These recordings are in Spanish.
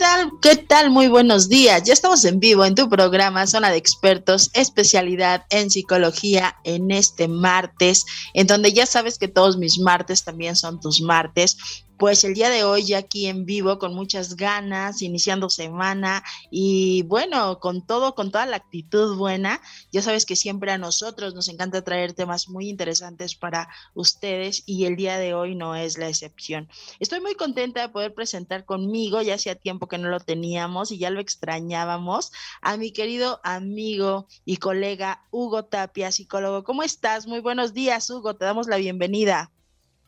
Tal? ¿Qué tal? Muy buenos días. Ya estamos en vivo en tu programa Zona de Expertos, especialidad en psicología en este martes, en donde ya sabes que todos mis martes también son tus martes pues el día de hoy ya aquí en vivo con muchas ganas, iniciando semana y bueno, con todo, con toda la actitud buena. Ya sabes que siempre a nosotros nos encanta traer temas muy interesantes para ustedes y el día de hoy no es la excepción. Estoy muy contenta de poder presentar conmigo, ya hacía tiempo que no lo teníamos y ya lo extrañábamos, a mi querido amigo y colega Hugo Tapia, psicólogo. ¿Cómo estás? Muy buenos días, Hugo, te damos la bienvenida.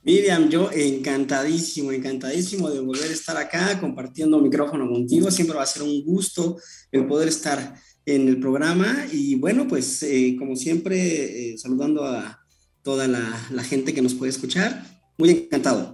Miriam, yo encantadísimo, encantadísimo de volver a estar acá compartiendo micrófono contigo. Siempre va a ser un gusto el poder estar en el programa y bueno, pues eh, como siempre, eh, saludando a toda la, la gente que nos puede escuchar. Muy encantado.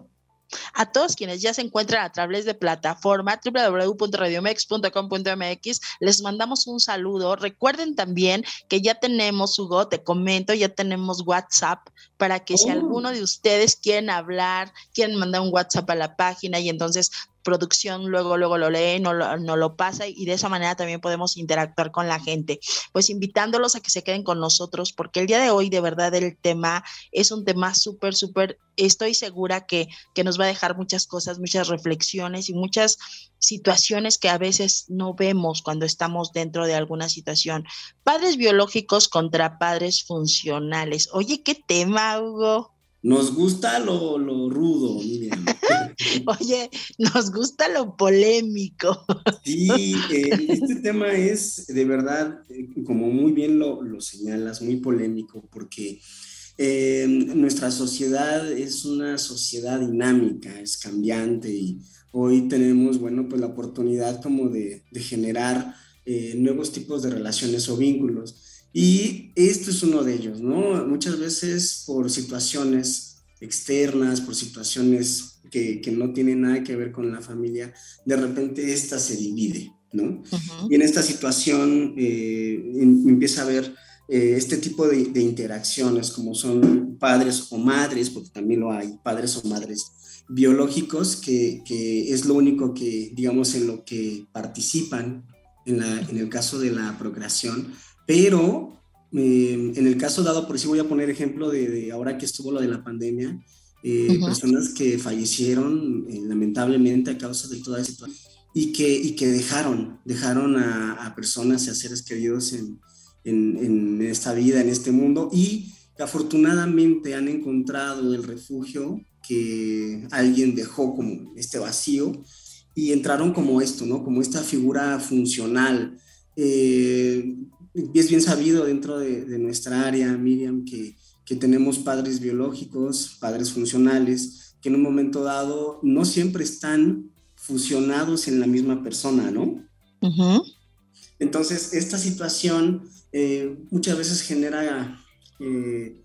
A todos quienes ya se encuentran a través de plataforma www.radiomex.com.mx, les mandamos un saludo. Recuerden también que ya tenemos, Hugo, te comento, ya tenemos WhatsApp para que si oh. alguno de ustedes quieren hablar, quieren mandar un WhatsApp a la página y entonces producción luego, luego lo lee, no lo, no lo pasa y de esa manera también podemos interactuar con la gente. Pues invitándolos a que se queden con nosotros porque el día de hoy de verdad el tema es un tema súper, súper, estoy segura que, que nos va a dejar muchas cosas, muchas reflexiones y muchas situaciones que a veces no vemos cuando estamos dentro de alguna situación. Padres biológicos contra padres funcionales. Oye, qué tema, Hugo. Nos gusta lo, lo rudo, Miriam. Oye, nos gusta lo polémico. Sí, eh, este tema es de verdad, eh, como muy bien lo, lo señalas, muy polémico, porque eh, nuestra sociedad es una sociedad dinámica, es cambiante y hoy tenemos, bueno, pues la oportunidad como de, de generar nuevos tipos de relaciones o vínculos. Y esto es uno de ellos, ¿no? Muchas veces por situaciones externas, por situaciones que, que no tienen nada que ver con la familia, de repente esta se divide, ¿no? Y en esta situación eh, em, empieza a haber eh, este tipo de, de, interacciones, como son padres o madres, porque también lo hay, padres o madres biológicos, que, que es lo único que, digamos, en lo que participan en, la, en el caso de la procreación, pero eh, en el caso dado, por si voy a poner ejemplo de, ahora que estuvo lo de la pandemia, eh, personas que fallecieron eh, lamentablemente a causa de toda esa situación y que, y que dejaron, dejaron a, personas y a seres queridos en, en, en, esta vida, en este mundo y que afortunadamente han encontrado el refugio que alguien dejó como este vacío y entraron como esto, ¿no? Como esta figura funcional. Eh, es bien sabido dentro de, nuestra área, Miriam, que, que, tenemos padres biológicos, padres funcionales, que en un momento dado no siempre están fusionados en la misma persona, ¿no? Entonces, esta situación eh, muchas veces genera eh,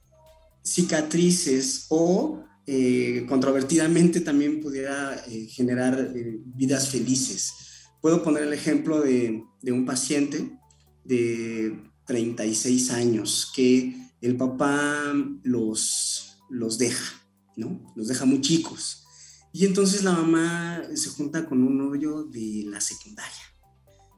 cicatrices o eh, controvertidamente también pudiera generar vidas felices. Puedo poner el ejemplo de, de un paciente de 36 años que el papá los, los deja, ¿no? Los deja muy chicos. Y entonces la mamá se junta con un novio de la secundaria.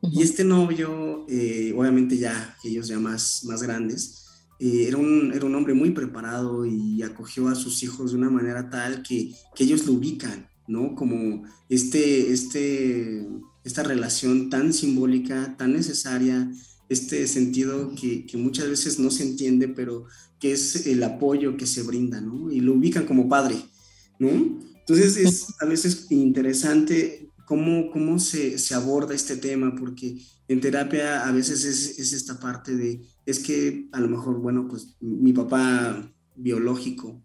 Y este novio, eh, obviamente ya ellos ya más, más grandes, eh, era, un, era un hombre muy preparado y acogió a sus hijos de una manera tal que, que ellos lo ubican, ¿no? Como este, este, esta relación tan simbólica, tan necesaria, este sentido que, muchas veces no se entiende, pero que es el apoyo que se brinda, ¿no? Y lo ubican como padre, ¿no? Entonces es a veces interesante cómo, cómo se, aborda este tema, porque en terapia a veces es, es, esta parte de, es que a lo mejor, bueno, pues mi papá biológico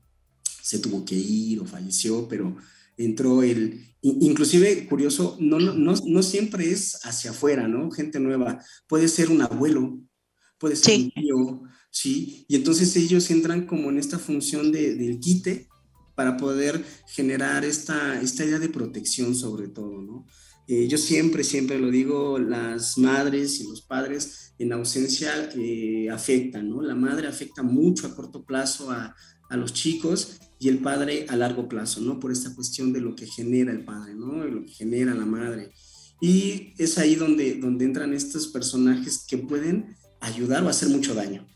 se tuvo que ir o falleció, pero entró el, inclusive curioso, no, no, no, siempre es hacia afuera, ¿no? Gente nueva, puede ser un abuelo, puede ser un tío, ¿sí? Y entonces ellos entran como en esta función de, del quite para poder generar esta, esta idea de protección sobre todo, ¿no? Eh, yo siempre, siempre lo digo, las madres y los padres en ausencia eh, afectan, ¿no? La madre afecta mucho a corto plazo a, a los chicos y el padre a largo plazo, ¿no? Por esta cuestión de lo que genera el padre, ¿no? De lo que genera la madre. Y es ahí donde, donde entran estos personajes que pueden ayudar o hacer mucho daño.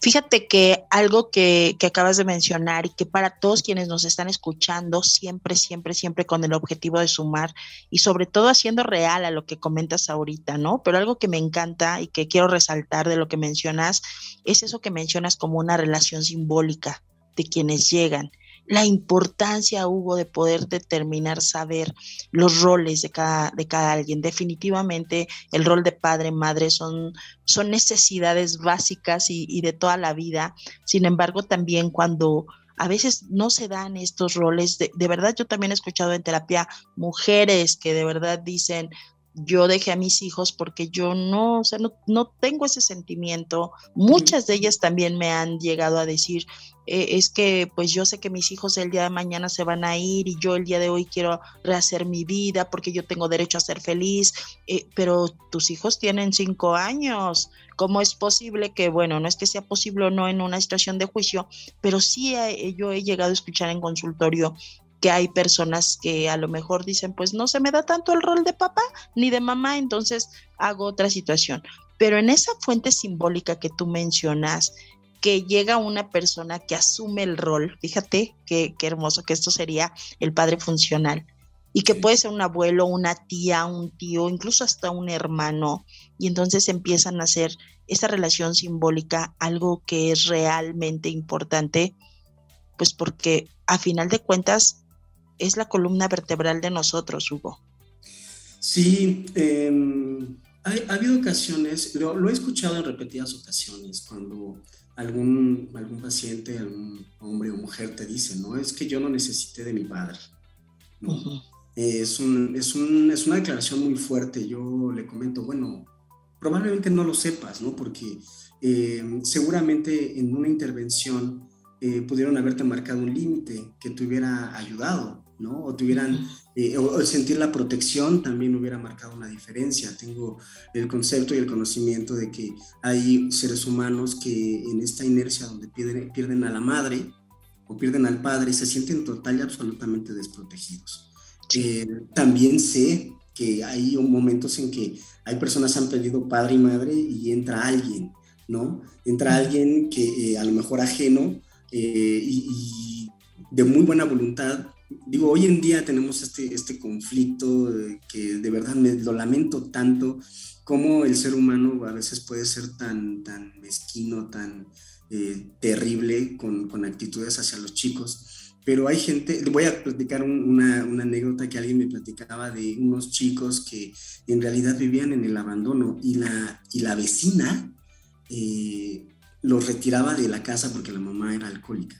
Fíjate que algo que, que, acabas de mencionar y que para todos quienes nos están escuchando, siempre, siempre, siempre con el objetivo de sumar y sobre todo haciendo real a lo que comentas ahorita, ¿no? Pero algo que me encanta y que quiero resaltar de lo que mencionas es eso que mencionas como una relación simbólica de quienes llegan la importancia, Hugo, de poder determinar, saber los roles de cada, de cada alguien. Definitivamente el rol de padre, madre son, son necesidades básicas y, de toda la vida. Sin embargo, también cuando a veces no se dan estos roles. De, de, verdad, yo también he escuchado en terapia mujeres que de verdad dicen, yo dejé a mis hijos porque yo no, o sea, no, no tengo ese sentimiento. Muchas de ellas también me han llegado a decir, eh, es que pues yo sé que mis hijos el día de mañana se van a ir y yo el día de hoy quiero rehacer mi vida porque yo tengo derecho a ser feliz, eh, pero tus hijos tienen cinco años. ¿Cómo es posible que, bueno, no es que sea posible o no en una situación de juicio, pero sí yo he llegado a escuchar en consultorio que hay personas que a lo mejor dicen, pues no se me da tanto el rol de papá ni de mamá, entonces hago otra situación. Pero en esa fuente simbólica que tú mencionas, que llega una persona que asume el rol, fíjate qué, qué hermoso que esto sería el padre funcional, y que puede ser un abuelo, una tía, un tío, incluso hasta un hermano, y entonces empiezan a hacer esa relación simbólica algo que es realmente importante, pues porque a final de cuentas es la columna vertebral de nosotros, Hugo. Sí, em, ha habido ocasiones, lo, he escuchado en repetidas ocasiones, cuando algún, algún paciente, algún hombre o mujer te dice, no, es que yo no necesité de mi padre. es, un, es, un, es, una declaración muy fuerte. Yo le comento, bueno, probablemente no lo sepas, ¿no? Porque em, seguramente en una intervención eh, pudieron haberte marcado un límite que te hubiera ayudado. ¿no? O tuvieran, eh, o, sentir la protección también hubiera marcado una diferencia. Tengo el concepto y el conocimiento de que hay seres humanos que en esta inercia donde pierden, pierden a la madre o pierden al padre se sienten total y absolutamente desprotegidos. Eh, también sé que hay momentos en que hay personas que han perdido padre y madre y entra alguien, ¿no? Entra alguien que eh, a lo mejor ajeno y de muy buena voluntad digo, hoy en día tenemos este, este conflicto que de verdad me lo lamento tanto, como el ser humano a veces puede ser tan, tan mezquino, tan eh, terrible con, con, actitudes hacia los chicos. Pero hay gente, voy a platicar una, una, anécdota que alguien me platicaba de unos chicos que en realidad vivían en el abandono y la, y la vecina eh, los retiraba de la casa porque la mamá era alcohólica.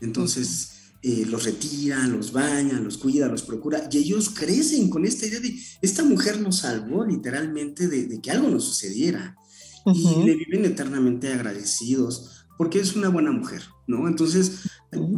Entonces, eh, los retira, los baña, los cuida, los procura, y ellos crecen con esta idea de, esta mujer nos salvó literalmente de, que algo nos sucediera, y le viven eternamente agradecidos, porque es una buena mujer, ¿no? Entonces,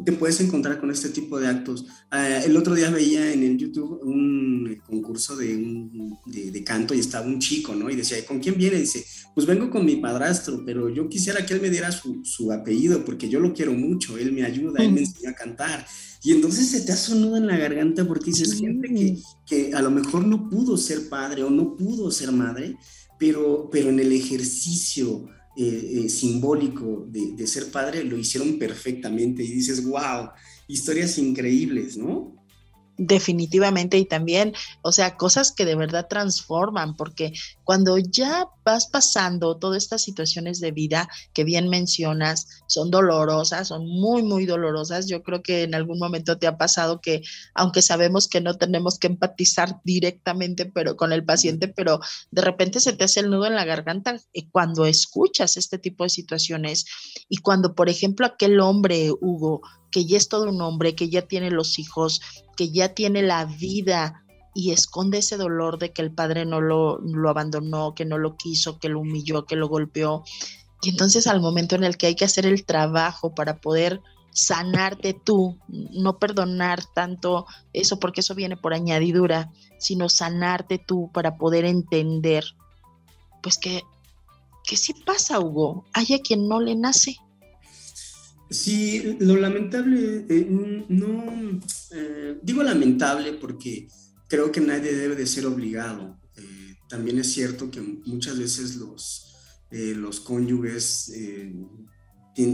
te puedes encontrar con este tipo de actos. Ah, el otro día veía en el YouTube un concurso de, de, canto y estaba un chico, ¿no? Y decía, ¿con quién viene? dice, pues vengo con mi padrastro, pero yo quisiera que él me diera su, su apellido porque yo lo quiero mucho, él me ayuda, él me enseña a cantar. Y entonces se te hace un nudo en la garganta porque dices, gente que, que a lo mejor no pudo ser padre o no pudo ser madre, pero, pero en el ejercicio eh, eh, simbólico de, ser padre lo hicieron perfectamente y dices, wow, historias increíbles, ¿no? Definitivamente y también, o sea, cosas que de verdad transforman, porque cuando ya vas pasando todas estas situaciones de vida que bien mencionas, son dolorosas, son muy, muy dolorosas. Yo creo que en algún momento te ha pasado que, aunque sabemos que no tenemos que empatizar directamente pero con el paciente, pero de repente se te hace el nudo en la garganta eh, cuando escuchas este tipo de situaciones y cuando, por ejemplo, aquel hombre, Hugo, que ya es todo un hombre, que ya tiene los hijos, que ya tiene la vida y esconde ese dolor de que el padre no lo, lo abandonó, que no lo quiso, que lo humilló, que lo golpeó. Y entonces al momento en el que hay que hacer el trabajo para poder sanarte tú, no perdonar tanto eso porque eso viene por añadidura, sino sanarte tú para poder entender, pues que, que sí pasa, Hugo, hay a quien no le nace. Sí, lo lamentable, eh, no, eh, digo lamentable porque creo que nadie debe de ser obligado. Eh, también es cierto que muchas veces los, los cónyuges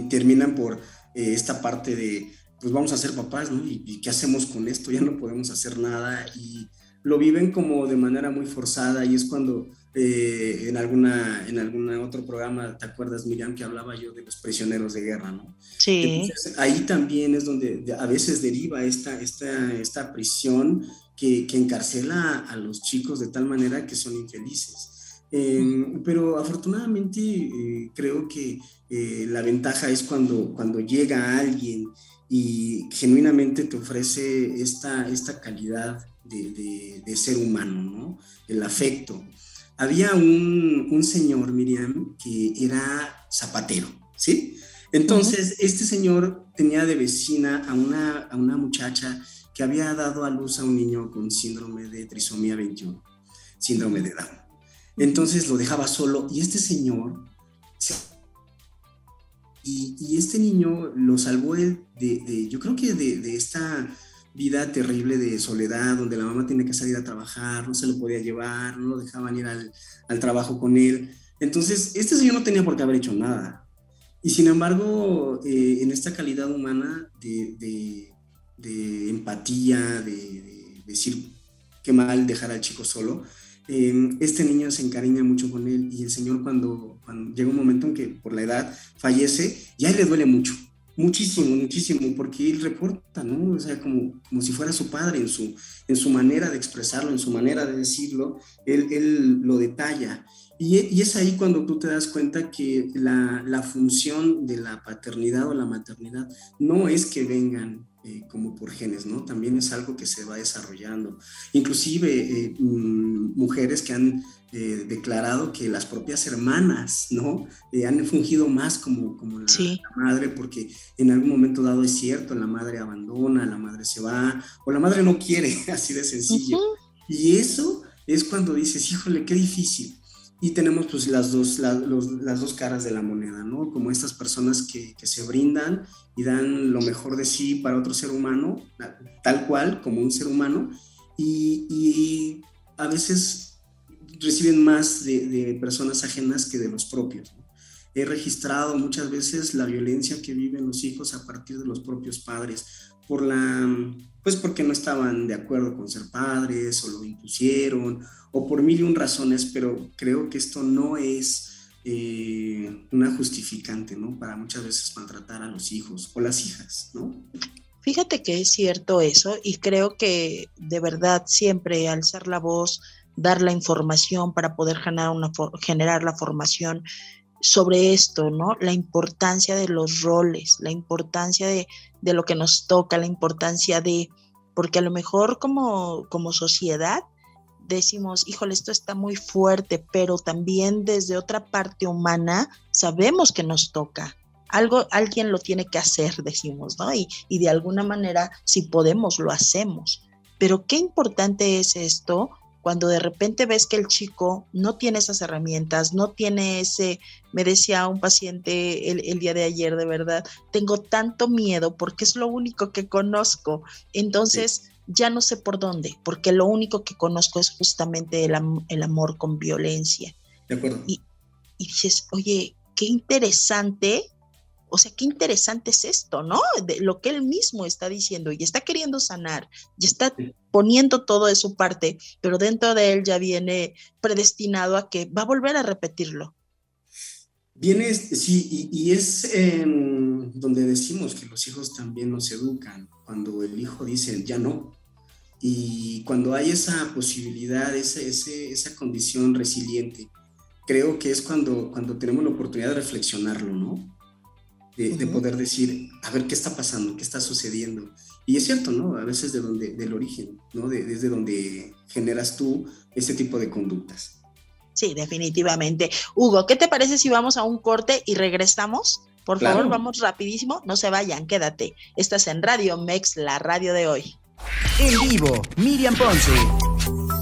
terminan por esta parte de, pues vamos a ser papás, ¿no? ¿Y, ¿Y, qué hacemos con esto? Ya no podemos hacer nada y lo viven como de manera muy forzada y es cuando eh, en, alguna, en algún otro programa, ¿te acuerdas, Miriam, que hablaba yo de los prisioneros de guerra, ¿no? Sí. ahí también es donde a veces deriva esta, esta, esta prisión que, que encarcela a los chicos de tal manera que son infelices. Em, pero afortunadamente eh, creo que eh, la ventaja es cuando, cuando llega alguien y genuinamente te ofrece esta, esta calidad de, de, ser humano, ¿no? El afecto. Había un, un, señor, Miriam, que era zapatero, ¿sí? Entonces, este señor tenía de vecina a una, a una muchacha que había dado a luz a un niño con síndrome de trisomía 21, síndrome de Down. Entonces lo dejaba solo y este señor, y, y este niño lo salvó él de, de yo creo que de, de esta vida terrible de soledad, donde la mamá tiene que salir a trabajar, no se lo podía llevar, no lo dejaban ir al, al trabajo con él. Entonces, este señor no tenía por qué haber hecho nada. Y sin embargo, eh, en esta calidad humana de, de, empatía, de, decir qué mal dejar al chico solo, eh, este niño se encariña mucho con él y el señor cuando llega un momento en que por la edad fallece, ya le duele mucho Muchísimo, muchísimo, porque él reporta, ¿no? O sea, como, como si fuera su padre en su, en su manera de expresarlo, en su manera de decirlo, él, él lo detalla. Y, y, es ahí cuando tú te das cuenta que la, la, función de la paternidad o la maternidad no es que vengan eh, como por genes, ¿no? También es algo que se va desarrollando. Inclusive eh, mm, mujeres que han eh, declarado que las propias hermanas, ¿no? Eh, han fungido más como, como la, madre, porque en algún momento dado es cierto, la madre abandona, la madre se va, o la madre no quiere, así de sencillo. Y eso es cuando dices, híjole, qué difícil. Y tenemos pues las dos, las dos caras de la moneda, ¿no? Como estas personas que, que se brindan y dan lo mejor de sí para otro ser humano, tal cual, como un ser humano, y, y a veces reciben más de, personas ajenas que de los propios. He registrado muchas veces la violencia que viven los hijos a partir de los propios padres, por la, pues porque no estaban de acuerdo con ser padres o lo impusieron, o por mil y un razones, pero creo que esto no es eh, una justificante, ¿no? Para muchas veces maltratar a los hijos o las hijas, ¿no? Fíjate que es cierto eso y creo que de verdad siempre alzar la voz, dar la información para poder generar, una, generar la formación sobre esto, ¿no? La importancia de los roles, la importancia de, de, lo que nos toca, la importancia de, porque a lo mejor como, como sociedad decimos, híjole, esto está muy fuerte, pero también desde otra parte humana sabemos que nos toca. Algo, alguien lo tiene que hacer, decimos, ¿no? Y, y de alguna manera, si podemos, lo hacemos. Pero qué importante es esto cuando de repente ves que el chico no tiene esas herramientas, no tiene ese, me decía un paciente el, día de ayer, de verdad, tengo tanto miedo porque es lo único que conozco. Entonces, ya no sé por dónde, porque lo único que conozco es justamente el, el amor con violencia. De acuerdo. Y, y dices, oye, qué interesante o sea, qué interesante es esto, ¿no? De lo que él mismo está diciendo y está queriendo sanar y está poniendo todo de su parte, pero dentro de él ya viene predestinado a que va a volver a repetirlo. Viene, sí, y, es donde decimos que los hijos también nos educan, cuando el hijo dice, ya no. Y cuando hay esa posibilidad, esa, esa condición resiliente, creo que es cuando, cuando tenemos la oportunidad de reflexionarlo, ¿no? De, poder decir, a ver qué está pasando, qué está sucediendo. Y es cierto, ¿no? A veces de donde, del origen, ¿no? desde donde generas tú ese tipo de conductas. Sí, definitivamente. Hugo, ¿qué te parece si vamos a un corte y regresamos? Por favor, vamos rapidísimo, no se vayan, quédate. Estás en Radio Mex, la radio de hoy. En vivo, Miriam Ponce.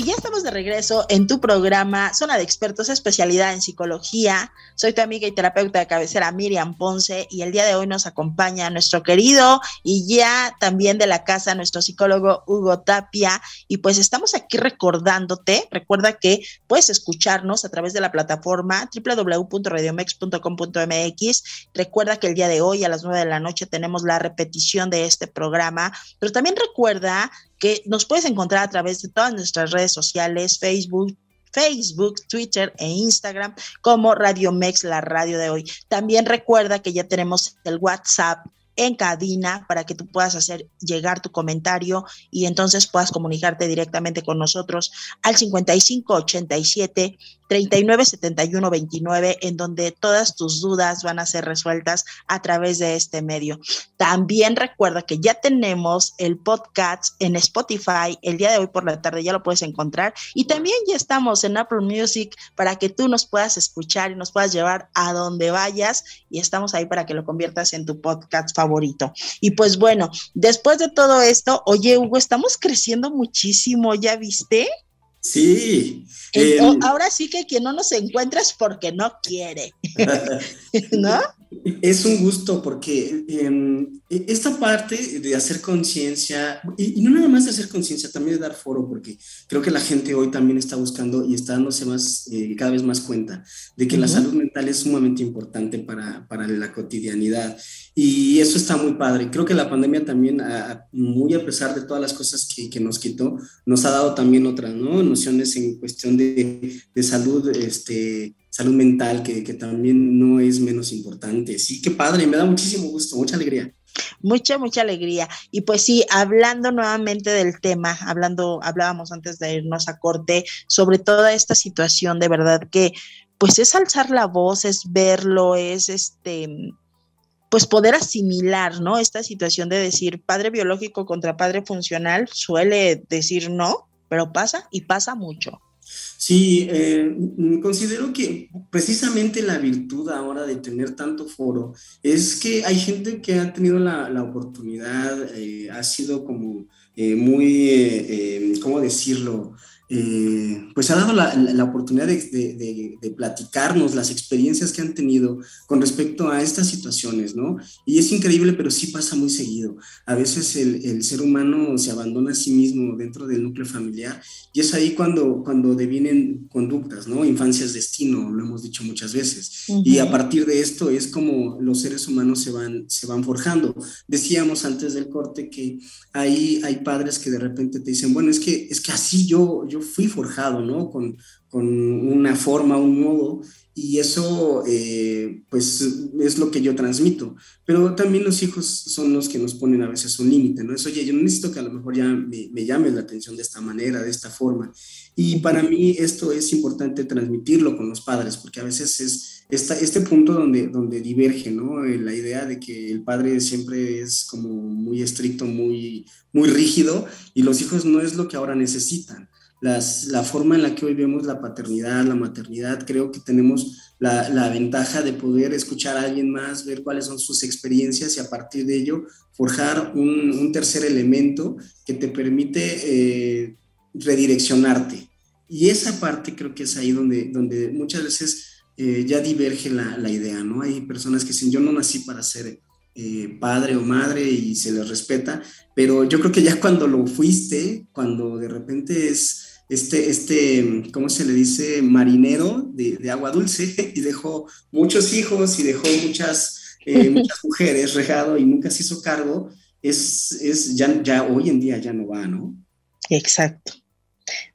Y ya estamos de regreso en tu programa Zona de Expertos, especialidad en psicología. Soy tu amiga y terapeuta de cabecera Miriam Ponce y el día de hoy nos acompaña nuestro querido y ya también de la casa nuestro psicólogo Hugo Tapia. Y pues estamos aquí recordándote, recuerda que puedes escucharnos a través de la plataforma www.radiomex.com.mx. Recuerda que el día de hoy a las nueve de la noche tenemos la repetición de este programa, pero también recuerda que nos puedes encontrar a través de todas nuestras redes sociales, Facebook, Facebook, Twitter e Instagram como Radio Mex, la radio de hoy. También recuerda que ya tenemos el WhatsApp en cabina para que tú puedas hacer llegar tu comentario y entonces puedas comunicarte directamente con nosotros al 5587 397129, en donde todas tus dudas van a ser resueltas a través de este medio. También recuerda que ya tenemos el podcast en Spotify. El día de hoy por la tarde ya lo puedes encontrar. Y también ya estamos en Apple Music para que tú nos puedas escuchar y nos puedas llevar a donde vayas. Y estamos ahí para que lo conviertas en tu podcast favorito. Y pues bueno, después de todo esto, oye, Hugo, estamos creciendo muchísimo, ¿ya viste? Sí. Ahora sí que quien no nos encuentra es porque no quiere. ¿No? Es un gusto porque em, e, esta parte de hacer conciencia, y, no nada más de hacer conciencia, también de dar foro, porque creo que la gente hoy también está buscando y está dándose más, eh, cada vez más cuenta de que la salud mental es sumamente importante para, para, la cotidianidad. Y eso está muy padre. Creo que la pandemia también, muy a pesar de todas las cosas que, que, nos quitó, nos ha dado también otras ¿no? nociones en cuestión de, de salud este, salud mental, que, que, también no es menos importante. Sí, qué padre, me da muchísimo gusto, mucha alegría. Mucha, mucha alegría. Y pues sí, hablando nuevamente del tema, hablando, hablábamos antes de irnos a corte sobre toda esta situación, de verdad que pues es alzar la voz, es verlo, es este, pues poder asimilar, ¿no? Esta situación de decir padre biológico contra padre funcional suele decir no, pero pasa y pasa mucho. Sí, eh, considero que precisamente la virtud ahora de tener tanto foro es que hay gente que ha tenido la, oportunidad, eh, ha sido como eh, muy, ¿cómo decirlo? Eh, pues ha dado la, la oportunidad de, de, de, platicarnos las experiencias que han tenido con respecto a estas situaciones, ¿no? Y es increíble, pero sí pasa muy seguido. A veces el, el, ser humano se abandona a sí mismo dentro del núcleo familiar y es ahí cuando, cuando devienen conductas, ¿no? Infancia es destino, lo hemos dicho muchas veces. Y a partir de esto es como los seres humanos se van, se van forjando. Decíamos antes del corte que ahí hay padres que de repente te dicen, bueno, es que, es que así yo, yo fui forjado, ¿no? Con, con una forma, un modo, y eso, eh, pues, es lo que yo transmito. Pero también los hijos son los que nos ponen a veces un límite, ¿no? Es, oye, yo necesito que a lo mejor ya me, me llames la atención de esta manera, de esta forma. Y para mí esto es importante transmitirlo con los padres, porque a veces es esta, este punto donde, donde diverge, ¿no? La idea de que el padre siempre es como muy estricto, muy, muy rígido, y los hijos no es lo que ahora necesitan la forma en la que hoy vemos la paternidad, la maternidad, creo que tenemos la, ventaja de poder escuchar a alguien más, ver cuáles son sus experiencias y a partir de ello forjar un, tercer elemento que te permite eh, redireccionarte. Y esa parte creo que es ahí donde, donde muchas veces eh, ya diverge la, idea, ¿no? Hay personas que dicen, yo no nací para ser eh, padre o madre y se les respeta, pero yo creo que ya cuando lo fuiste, cuando de repente es este, este, ¿cómo se le dice? Marinero de, agua dulce y dejó muchos hijos y dejó muchas, eh, muchas mujeres regado y nunca se hizo cargo, es, es ya, ya hoy en día ya no va, ¿no? Exacto.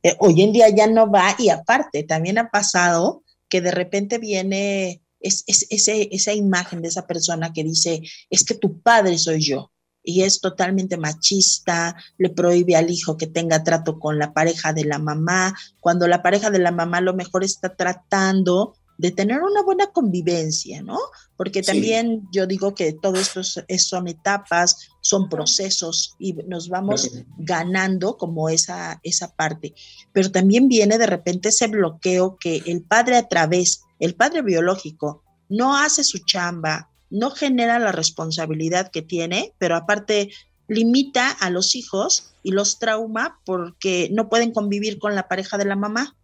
Eh, hoy en día ya no va y aparte también ha pasado que de repente viene es, ese, esa imagen de esa persona que dice, es que tu padre soy yo y es totalmente machista, le prohíbe al hijo que tenga trato con la pareja de la mamá, cuando la pareja de la mamá a lo mejor está tratando de tener una buena convivencia, ¿no? Porque también yo digo que todo esto son etapas, son procesos y nos vamos ganando como esa, esa parte. Pero también viene de repente ese bloqueo que el padre a través, el padre biológico, no hace su chamba, no genera la responsabilidad que tiene, pero aparte limita a los hijos y los trauma porque no pueden convivir con la pareja de la mamá.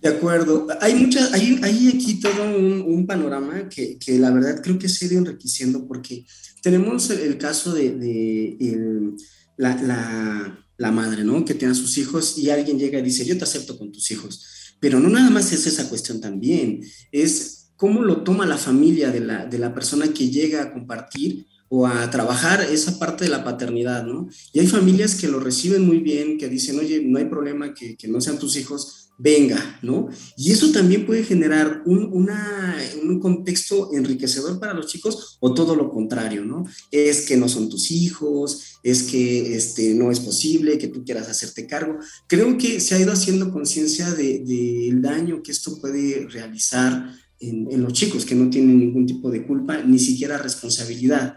De acuerdo. Hay muchas, hay, hay, aquí todo un, panorama que, que, la verdad creo que se ha ido enriqueciendo porque tenemos el, caso de, la, la, la, madre, ¿no? Que tiene a sus hijos y alguien llega y dice, yo te acepto con tus hijos. Pero no nada más es esa cuestión también, es cómo lo toma la familia de la, de la persona que llega a compartir o a trabajar esa parte de la paternidad, ¿no? Y hay familias que lo reciben muy bien, que dicen, oye, no hay problema que, que no sean tus hijos, venga, ¿no? Y eso también puede generar un, una, un, contexto enriquecedor para los chicos o todo lo contrario, ¿no? Es que no son tus hijos, es que este, no es posible que tú quieras hacerte cargo. Creo que se ha ido haciendo conciencia del de, daño que esto puede realizar en, en los chicos que no tienen ningún tipo de culpa, ni siquiera responsabilidad.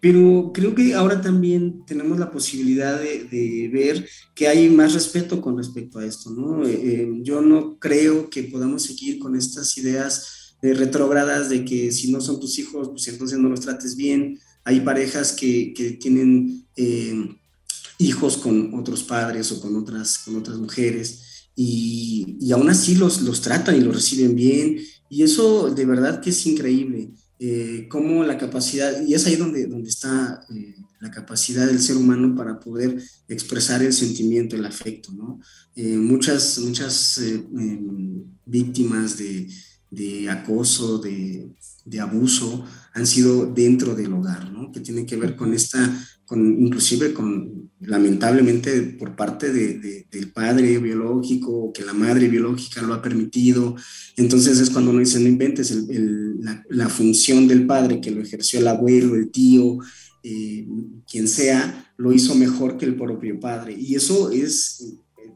Pero creo que ahora también tenemos la posibilidad de, ver que hay más respeto con respecto a esto, ¿no? Eh, eh, yo no creo que podamos seguir con estas ideas de retrógradas de que si no son tus hijos, pues entonces no los trates bien. Hay parejas que, que tienen eh, hijos con otros padres o con otras, con otras mujeres y, y aún así los, los tratan y los reciben bien. Y eso de verdad que es increíble. Eh, cómo la capacidad, y es ahí donde, donde está eh, la capacidad del ser humano para poder expresar el sentimiento, el afecto, ¿no? Eh, muchas muchas em, víctimas de, de acoso, de, de, abuso, han sido dentro del hogar, ¿no? Que tiene que ver con esta, con, inclusive con, lamentablemente, por parte de, del padre biológico, que la madre biológica lo ha permitido. Entonces es cuando uno dice, no inventes el, la, la, función del padre, que lo ejerció el abuelo, el tío, eh, quien sea, lo hizo mejor que el propio padre. Y eso es eh,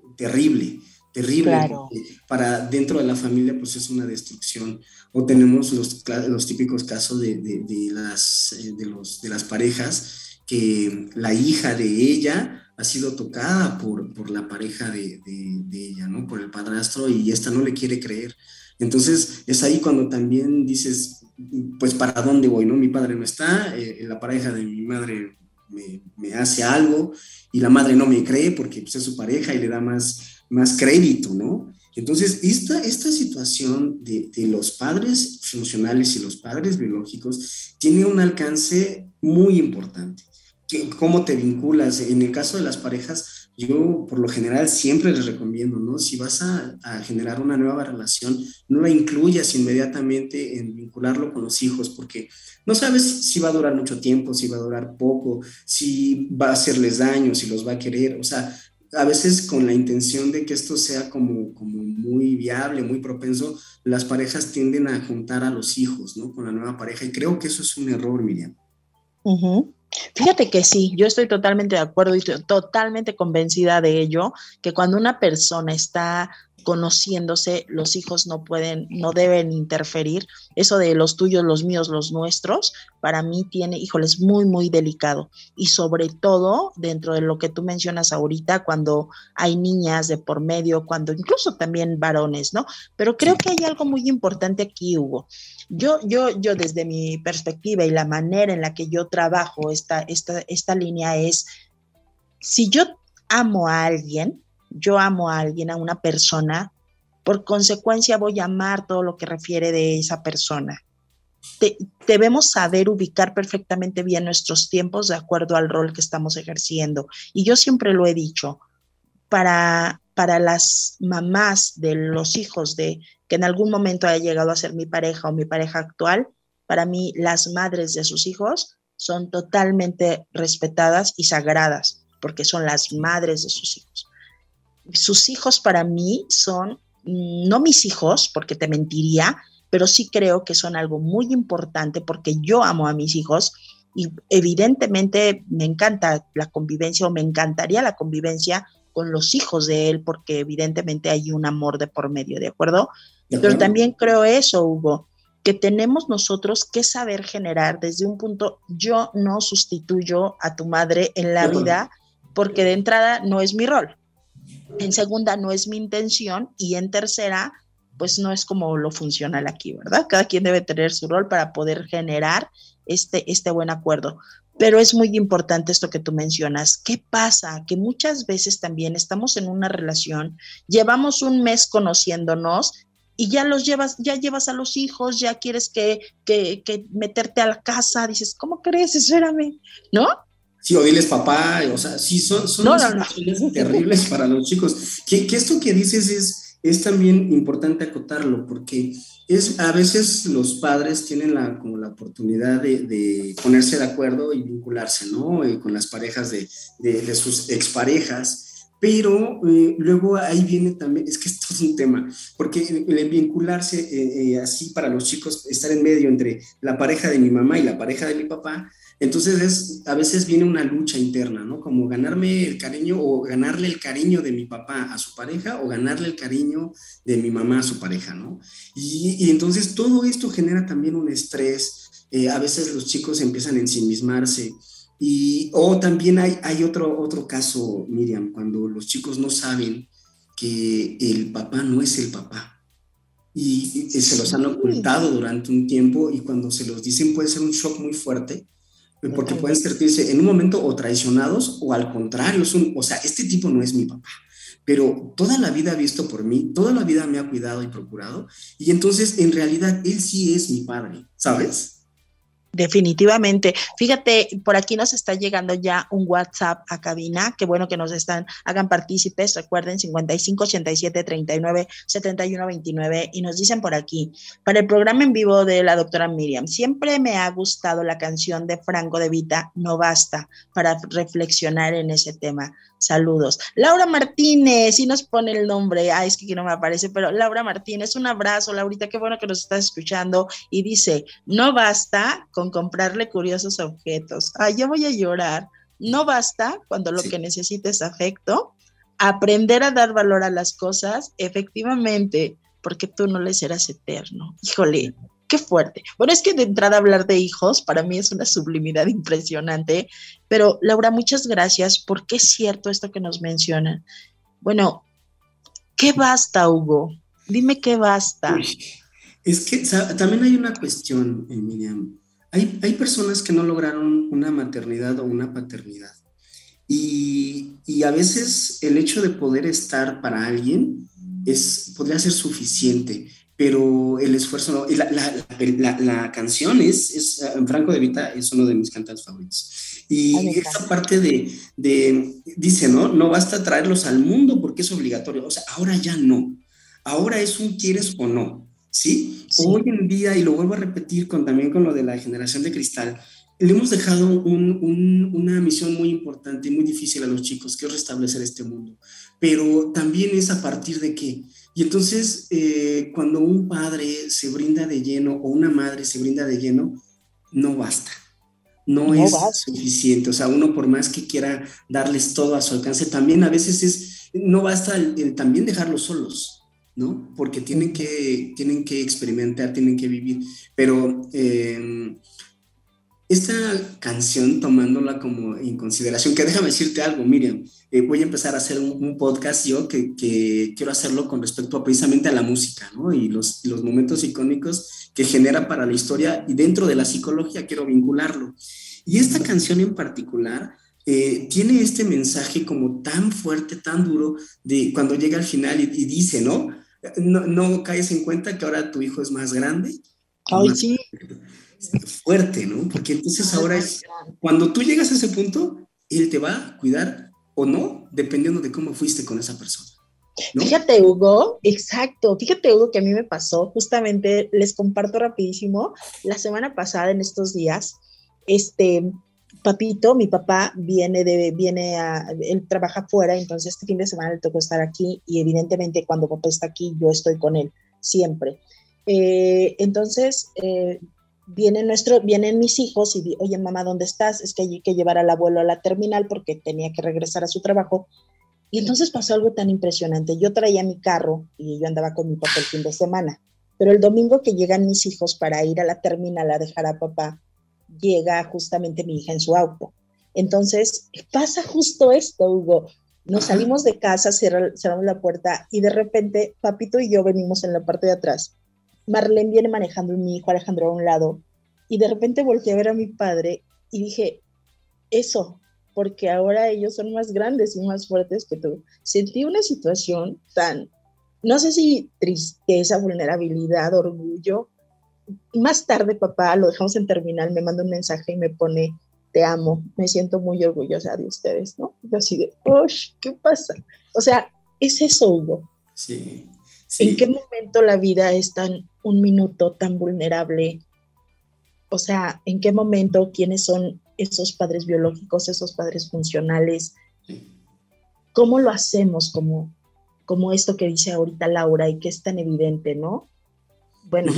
terrible terrible. Para dentro de la familia, pues es una destrucción. O tenemos los, los típicos casos de, de, las, eh, de, los, de las parejas que la hija de ella ha sido tocada por, por la pareja de, de, ella, ¿no? Por el padrastro y esta no le quiere creer. Entonces es ahí cuando también dices, pues para dónde voy, ¿no? Mi padre no está, eh, la pareja de mi madre me, me, hace algo y la madre no me cree porque pues, es su pareja y le da más, más crédito, ¿no? Entonces, esta, esta situación de, los padres funcionales y los padres biológicos tiene un alcance muy importante. ¿Cómo te vinculas? En el caso de las parejas, yo por lo general siempre les recomiendo, ¿no? Si vas a, a, generar una nueva relación, no la incluyas inmediatamente en vincularlo con los hijos, porque no sabes si va a durar mucho tiempo, si va a durar poco, si va a hacerles daño, si los va a querer. O sea, a veces con la intención de que esto sea como, como muy viable, muy propenso, las parejas tienden a juntar a los hijos, ¿no? Con la nueva pareja y creo que eso es un error, Miriam. Fíjate que sí, yo estoy totalmente de acuerdo y estoy totalmente convencida de ello, que cuando una persona está conociéndose, los hijos no pueden, no deben interferir. Eso de los tuyos, los míos, los nuestros, para mí tiene, híjoles, muy, muy delicado. Y sobre todo dentro de lo que tú mencionas ahorita, cuando hay niñas de por medio, cuando incluso también varones, ¿no? Pero creo que hay algo muy importante aquí, Hugo. Yo, yo, yo desde mi perspectiva y la manera en la que yo trabajo esta, esta, esta línea es, si yo amo a alguien, yo amo a alguien, a una persona, por consecuencia voy a amar todo lo que refiere de esa persona. debemos saber ubicar perfectamente bien nuestros tiempos de acuerdo al rol que estamos ejerciendo. Y yo siempre lo he dicho, para, para las mamás de los hijos de que en algún momento haya llegado a ser mi pareja o mi pareja actual, para mí las madres de sus hijos son totalmente respetadas y sagradas, porque son las madres de sus hijos sus hijos para mí son, mm, no mis hijos, porque te mentiría, pero sí creo que son algo muy importante porque yo amo a mis hijos y evidentemente me encanta la convivencia o me encantaría la convivencia con los hijos de él porque evidentemente hay un amor de por medio, ¿de acuerdo? Pero también creo eso, Hugo, que tenemos nosotros que saber generar desde un punto, yo no sustituyo a tu madre en la vida porque de entrada no es mi rol. En segunda, no es mi intención. Y en tercera, pues no es como lo funcional aquí, ¿verdad? Cada quien debe tener su rol para poder generar este, este buen acuerdo. Pero es muy importante esto que tú mencionas. ¿Qué pasa? Que muchas veces también estamos en una relación, llevamos un mes conociéndonos y ya los llevas, ya llevas a los hijos, ya quieres que, que, meterte a la casa, dices, ¿cómo crees? Espérame, ¿no? Sí, o diles papá, o sea, sí, son, son terribles para los chicos. Que, que, esto que dices es, es también importante acotarlo, porque es, a veces los padres tienen la, como la oportunidad de, de ponerse de acuerdo y vincularse, ¿no? Eh, con las parejas de, de, de sus exparejas pero eh, luego ahí viene también, es que esto es un tema, porque el, vincularse eh, así para los chicos, estar en medio entre la pareja de mi mamá y la pareja de mi papá, entonces es, a veces viene una lucha interna, ¿no? Como ganarme el cariño o ganarle el cariño de mi papá a su pareja o ganarle el cariño de mi mamá a su pareja, ¿no? Y, entonces todo esto genera también un estrés. Eh, a veces los chicos empiezan a ensimismarse. Y, o también hay, hay otro, otro caso, Miriam, cuando los chicos no saben que el papá no es el papá. Y, y se los han ocultado durante un tiempo y cuando se los dicen puede ser un shock muy fuerte porque pueden sentirse en un momento o traicionados o al contrario, un, o sea, este tipo no es mi papá, pero toda la vida ha visto por mí, toda la vida me ha cuidado y procurado, y entonces en realidad él sí es mi padre, ¿sabes? Definitivamente. Fíjate, por aquí nos está llegando ya un WhatsApp a cabina. Qué bueno que nos están, hagan partícipes. Recuerden 55 87 39 71 29 y nos dicen por aquí, para el programa en vivo de la doctora Miriam, siempre me ha gustado la canción de Franco de Vita, No Basta, para reflexionar en ese tema. Saludos. Laura Martínez, sí nos pone el nombre. Ay, es que aquí no me aparece, pero Laura Martínez, un abrazo, Laurita, qué bueno que nos estás escuchando. Y dice, no basta con comprarle curiosos objetos. Ay, yo voy a llorar. No basta cuando lo que necesita es afecto, aprender a dar valor a las cosas, efectivamente, porque tú no le serás eterno. Híjole, qué fuerte. Bueno, es que de entrada hablar de hijos para mí es una sublimidad impresionante, pero Laura, muchas gracias porque es cierto esto que nos mencionan. Bueno, ¿qué basta, Hugo? Dime qué basta. Es que también hay una cuestión, eh, Miriam. Hay, hay, personas que no lograron una maternidad o una paternidad. Y, y, a veces el hecho de poder estar para alguien es, podría ser suficiente, pero el esfuerzo no. Y la, la, la, canción es, es, eh, Franco de Vita es uno de mis cantantes favoritos. Y esta parte de, de, dice, ¿no? No basta traerlos al mundo porque es obligatorio. O sea, ahora ya no. Ahora es un quieres o no. ¿Sí? Hoy en día, y lo vuelvo a repetir con, también con lo de la generación de cristal, le hemos dejado un, un, una misión muy importante y muy difícil a los chicos, que es restablecer este mundo. Pero también es a partir de qué? Y entonces, eh, cuando un padre se brinda de lleno o una madre se brinda de lleno, no basta. No, es suficiente. O sea, uno por más que quiera darles todo a su alcance, también a veces es, no basta el, también dejarlos solos, ¿no? Porque tienen que, tienen que experimentar, tienen que vivir. Pero eh, esta canción, tomándola como en consideración, que déjame decirte algo, Miriam, eh, voy a empezar a hacer un, podcast yo que, que, quiero hacerlo con respecto a, precisamente a la música, ¿no? Y los, los momentos icónicos que genera para la historia y dentro de la psicología quiero vincularlo. Y esta canción en particular eh, tiene este mensaje como tan fuerte, tan duro, de cuando llega al final y, dice, ¿no? ¿No? No caes en cuenta que ahora tu hijo es más grande. Ay, sí fuerte, ¿no? Porque entonces ahora es, cuando tú llegas a ese punto, él te va a cuidar o no, dependiendo de cómo fuiste con esa persona. Fíjate, Hugo, exacto. Fíjate, Hugo, que a mí me pasó, justamente les comparto rapidísimo, la semana pasada, en estos días, este, papito, mi papá viene de, viene a, él trabaja fuera, entonces este fin de semana le tocó estar aquí y evidentemente cuando papá está aquí, yo estoy con él, siempre. Eh, entonces, eh, vienen, nuestro, vienen mis hijos y, oye, mamá, ¿dónde estás? Es que hay que llevar al abuelo a la terminal porque tenía que regresar a su trabajo. Y entonces pasó algo tan impresionante. Yo traía mi carro y yo andaba con mi papá el fin de semana. Pero el domingo que llegan mis hijos para ir a la terminal a dejar a papá, llega justamente mi hija en su auto. Entonces pasa justo esto, Hugo. Nos salimos de casa, cerramos la puerta y de repente papito y yo venimos en la parte de atrás Marlene viene manejando mi hijo Alejandro a un lado y de repente volteé a ver a mi padre y dije, eso, porque ahora ellos son más grandes y más fuertes que tú. Sentí una situación tan, no sé si tristeza, vulnerabilidad, orgullo. Más tarde, papá, lo dejamos en terminal, me manda un mensaje y me pone, te amo, me siento muy orgullosa de ustedes, ¿no? Yo así de, ¿qué pasa? O sea, es eso, Hugo. Sí. ¿En qué momento la vida es tan un minuto tan vulnerable? O sea, ¿en qué momento quiénes son esos padres biológicos, esos padres funcionales? ¿Cómo lo hacemos como, como esto que dice ahorita Laura y que es tan evidente, ¿no? Bueno.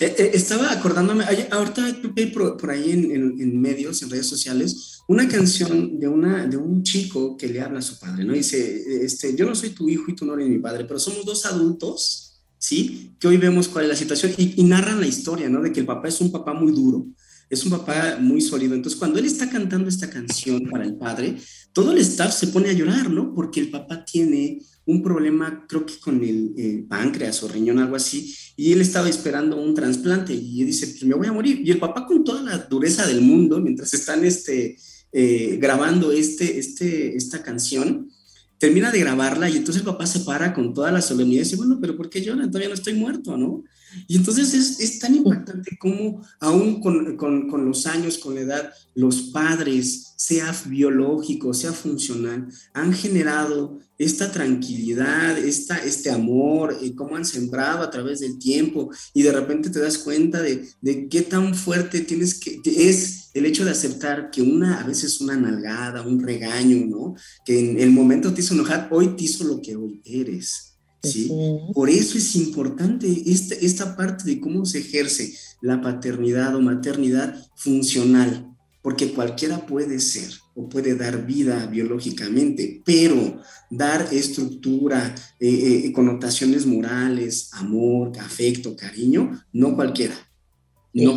Eh, eh, estaba acordándome, ahorita por, por ahí en, en, medios, en redes sociales, una canción de, una, de un chico que le habla a su padre, ¿no? Dice, este, yo no soy tu hijo y tú no eres mi padre, pero somos dos adultos, ¿sí? Que hoy vemos cuál es la situación y narran la historia, ¿no? De que el papá es un papá muy duro, es un papá muy sólido. Entonces, cuando él está cantando esta canción para el padre, todo el staff se pone a llorar, ¿no? Porque el papá tiene un problema, creo que con el, páncreas o riñón, algo así, y él estaba esperando un trasplante y dice, pues me voy a morir. Y el papá con toda la dureza del mundo, mientras están este, eh, grabando este, este, esta canción, termina de grabarla y entonces el papá se para con toda la solemnidad y dice, bueno, pero ¿por qué lloran? Todavía no estoy muerto, ¿no? Y entonces es, es tan impactante como aún con, con, con, los años, con la edad, los padres, sea biológico, sea funcional, han generado esta tranquilidad, esta, este amor, y cómo han sembrado a través del tiempo y de repente te das cuenta de, de qué tan fuerte tienes que, es el hecho de aceptar que una, a veces una nalgada, un regaño, ¿no? Que en el momento te hizo enojar, hoy te hizo lo que hoy eres. ¿Sí? Por eso es importante esta, esta parte de cómo se ejerce la paternidad o maternidad funcional, porque cualquiera puede ser o puede dar vida biológicamente, pero dar estructura, eh, eh, connotaciones morales, amor, afecto, cariño, no cualquiera. No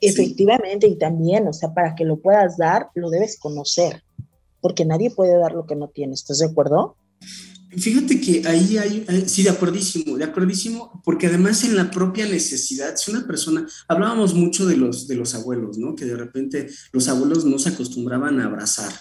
Efectivamente, y también, o sea, para que lo puedas dar, lo debes conocer, porque nadie puede dar lo que no tiene, ¿estás de acuerdo? Fíjate que ahí hay, sí, de acuerdísimo, de acuerdísimo, porque además en la propia necesidad, si una persona, hablábamos mucho de los, de los abuelos, ¿no? Que de repente los abuelos no se acostumbraban a abrazar.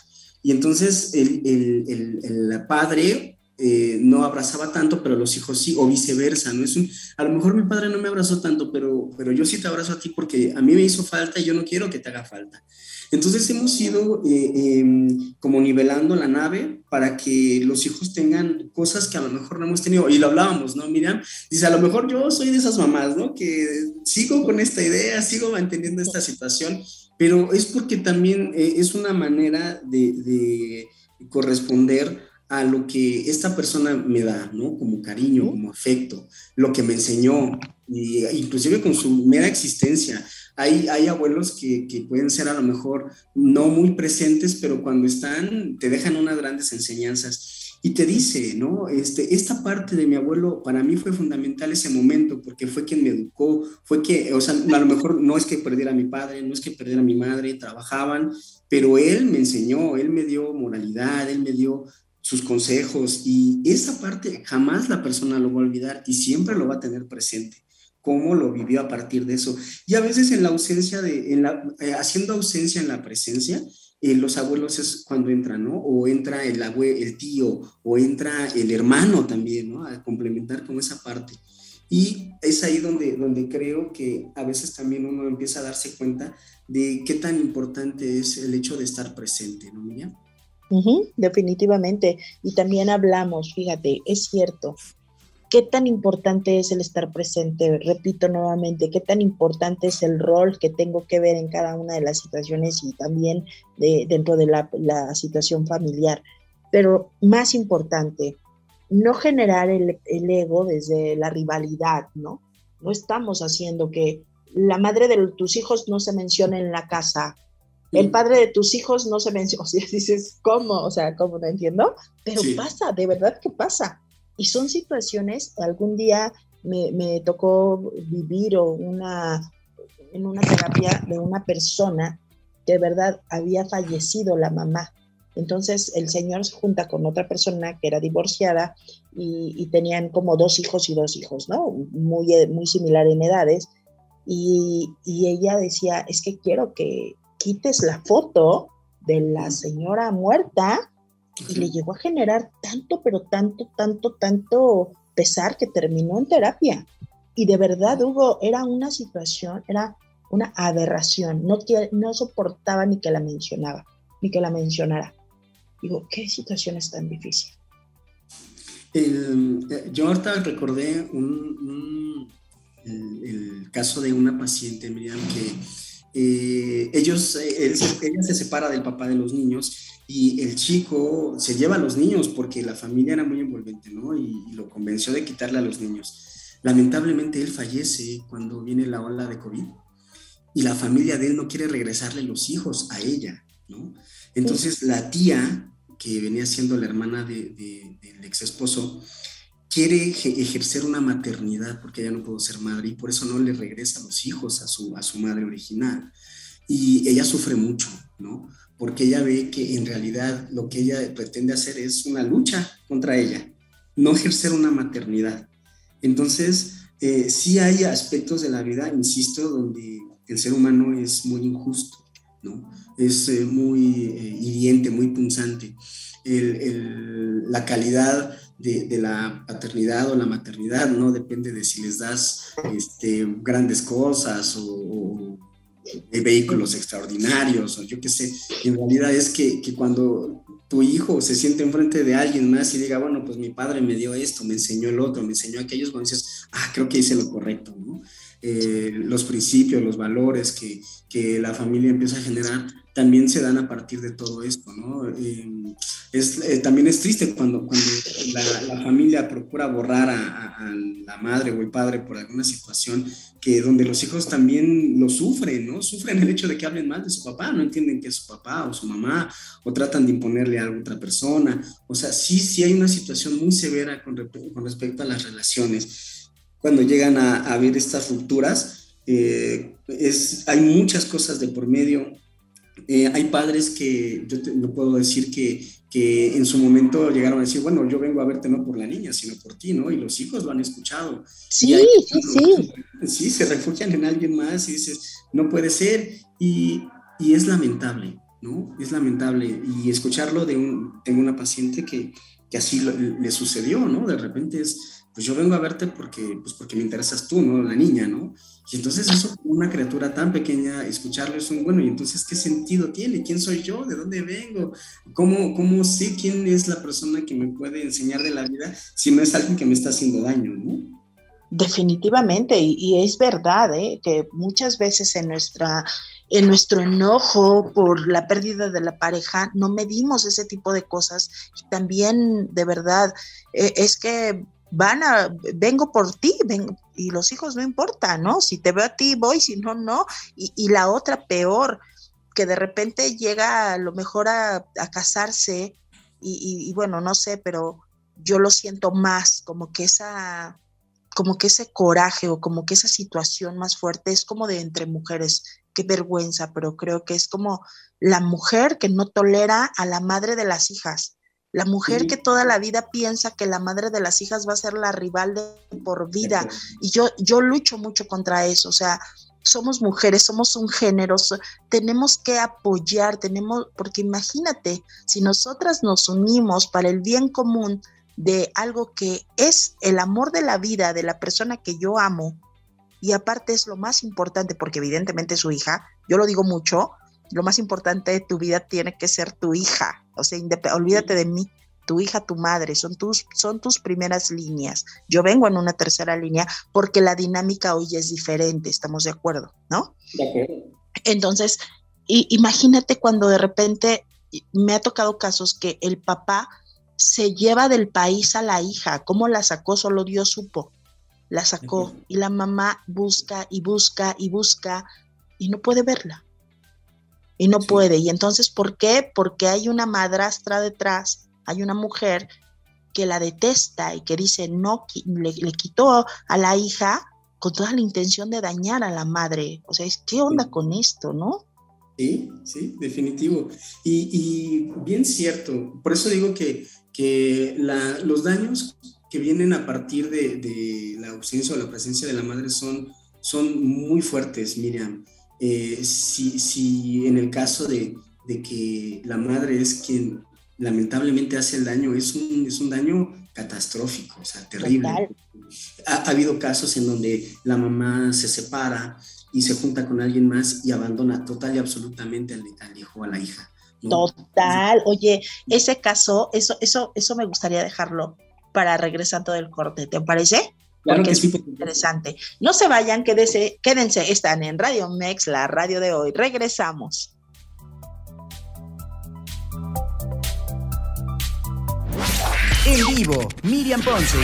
Y entonces el, el, el, padre eh, no abrazaba tanto, pero los hijos sí, o viceversa, ¿no? Es un, a lo mejor mi padre no me abrazó tanto, pero, pero yo sí te abrazo a ti porque a mí me hizo falta y yo no quiero que te haga falta. Entonces hemos ido eh, em, como nivelando la nave para que los hijos tengan cosas que a lo mejor no hemos tenido. Y lo hablábamos, ¿no? Miriam dice, a lo mejor yo soy de esas mamás, ¿no? Que sigo con esta idea, sigo manteniendo esta situación, pero es porque también eh, es una manera de, de corresponder a lo que esta persona me da, ¿no? Como cariño, como afecto, lo que me enseñó, y, inclusive con su mera existencia. Hay, hay abuelos que, que, pueden ser a lo mejor no muy presentes, pero cuando están te dejan unas grandes enseñanzas. Y te dice, ¿no? Este, esta parte de mi abuelo para mí fue fundamental ese momento, porque fue quien me educó, fue que, o sea, a lo mejor no es que perdiera a mi padre, no es que perdiera a mi madre, trabajaban, pero él me enseñó, él me dio moralidad, él me dio sus consejos y esa parte jamás la persona lo va a olvidar y siempre lo va a tener presente cómo lo vivió a partir de eso. Y a veces en la ausencia de, en la, eh, haciendo ausencia en la presencia, eh, los abuelos es cuando entran, ¿no? O entra el, abue, el tío, o entra el hermano también, ¿no? A complementar con esa parte. Y es ahí donde, donde creo que a veces también uno empieza a darse cuenta de qué tan importante es el hecho de estar presente, ¿no, Miriam? Definitivamente. Y también hablamos, fíjate, es cierto, qué tan importante es el estar presente, repito nuevamente, qué tan importante es el rol que tengo que ver en cada una de las situaciones y también de, dentro de la, situación familiar. Pero más importante, no generar el, ego desde la rivalidad, ¿no? No estamos haciendo que la madre de tus hijos no se menciona en la casa, el padre de tus hijos no se menciona, o sea, dices, ¿cómo? O sea, ¿cómo no entiendo? Pero pasa, de verdad que pasa. Y son situaciones, algún día me, me tocó vivir o una, en una terapia de una persona que de verdad había fallecido la mamá. Entonces el señor se junta con otra persona que era divorciada y, tenían como dos hijos y dos hijos, ¿no? Muy, muy similar en edades. Y, y ella decía, es que quiero que, quites la foto de la señora muerta y le llegó a generar tanto, pero tanto, tanto, tanto pesar que terminó en terapia. Y de verdad, Hugo, era una situación, era una aberración. No, no soportaba ni que la mencionaba, ni que la mencionara. Digo, qué situación es tan difícil. Eh, yo ahorita recordé un, el, caso de una paciente, Miriam, que eh, ellos, eh, ella se separa del papá de los niños y el chico se lleva a los niños porque la familia era muy envolvente, ¿no? Y, lo convenció de quitarle a los niños. Lamentablemente él fallece cuando viene la ola de COVID y la familia de él no quiere regresarle los hijos a ella, ¿no? Entonces la tía, que venía siendo la hermana del ex esposo, quiere ejercer una maternidad porque ella no pudo ser madre y por eso no le regresa los hijos a su, a su madre original. Y ella sufre mucho, ¿no? Porque ella ve que en realidad lo que ella pretende hacer es una lucha contra ella, no ejercer una maternidad. Entonces, eh, sí hay aspectos de la vida, insisto, donde el ser humano es muy injusto, ¿no? Es eh, muy eh, hiriente, muy punzante. la calidad de, la paternidad o la maternidad, ¿no? Depende de si les das este, grandes cosas o, vehículos extraordinarios o yo qué sé. En realidad es que, que, cuando tu hijo se siente enfrente de alguien más y diga, bueno, pues mi padre me dio esto, me enseñó el otro, me enseñó aquello, cuando dices, ah, creo que hice lo correcto. Eh, los principios, los valores que, que la familia empieza a generar también se dan a partir de todo esto, ¿no? Eh, es, eh, también es triste cuando, cuando la, familia procura borrar a, la madre o el padre por alguna situación que donde los hijos también lo sufren, ¿no? Sufren el hecho de que hablen mal de su papá, no entienden que es su papá o su mamá, o tratan de imponerle a otra persona. O sea, sí, sí hay una situación muy severa con, con respecto a las relaciones. Cuando llegan a, a ver estas rupturas, eh, es, hay muchas cosas de por medio, eh, hay padres que yo te, puedo decir que, que, en su momento llegaron a decir, bueno, yo vengo a verte no por la niña, sino por ti, ¿no? Y los hijos lo han escuchado. Sí, sí, sí. Sí, se refugian en alguien más y dices, no puede ser. Y, y es lamentable, ¿no? Es lamentable. Y escucharlo de un, tengo una paciente que, que así le sucedió, ¿no? De repente es, pues yo vengo a verte porque, pues porque me interesas tú, ¿no? La niña, ¿no? Y entonces eso, una criatura tan pequeña, escucharlo es un, bueno, y entonces, ¿qué sentido tiene? ¿Quién soy yo? ¿De dónde vengo? ¿Cómo, cómo sé quién es la persona que me puede enseñar de la vida si no es alguien que me está haciendo daño, ¿no? Definitivamente, y, es verdad, ¿eh? que muchas veces en nuestra en nuestro enojo por la pérdida de la pareja, no medimos ese tipo de cosas. Y también, de verdad, eh, es que van a, vengo por ti, vengo, y los hijos no importa, ¿no? Si te veo a ti, voy, si no, no. Y, la otra peor, que de repente llega a lo mejor a, casarse y, bueno, no sé, pero yo lo siento más, como que esa, como que ese coraje o como que esa situación más fuerte es como de entre mujeres, qué vergüenza, pero creo que es como la mujer que no tolera a la madre de las hijas la mujer que toda la vida piensa que la madre de las hijas va a ser la rival de por vida. Y yo, yo lucho mucho contra eso. O sea, somos mujeres, somos un género, tenemos que apoyar, tenemos, porque imagínate, si nosotras nos unimos para el bien común de algo que es el amor de la vida de la persona que yo amo, y aparte es lo más importante, porque evidentemente es su hija, yo lo digo mucho, lo más importante de tu vida tiene que ser tu hija, o sea, olvídate de mí, tu hija, tu madre, son tus, son tus primeras líneas. Yo vengo en una tercera línea porque la dinámica hoy es diferente, estamos de acuerdo, ¿no? De acuerdo. Entonces, imagínate cuando de repente me ha tocado casos que el papá se lleva del país a la hija, ¿cómo la sacó? Solo Dios supo la sacó y la mamá busca y busca y busca y no puede verla. Y no puede. Y entonces, ¿por qué? Porque hay una madrastra detrás, hay una mujer que la detesta y que dice, no, le, quitó a la hija con toda la intención de dañar a la madre. O sea, ¿qué onda con esto, no? Sí, sí, definitivo. Y, bien cierto. Por eso digo que, que los daños que vienen a partir de, la ausencia o la presencia de la madre son, son muy fuertes, Miriam. Eh, si, si, en el caso de, de, que la madre es quien lamentablemente hace el daño, es un, es un daño catastrófico, o sea, terrible. Ha, habido casos en donde la mamá se separa y se junta con alguien más y abandona total y absolutamente al, hijo o a la hija. Total, oye, ese caso, eso, eso, eso me gustaría dejarlo para regresar todo el corte, ¿te parece? Porque es interesante. No se vayan, quédense, quédense, están en Radio Mex, la radio de hoy. Regresamos. En vivo, Miriam Ponce.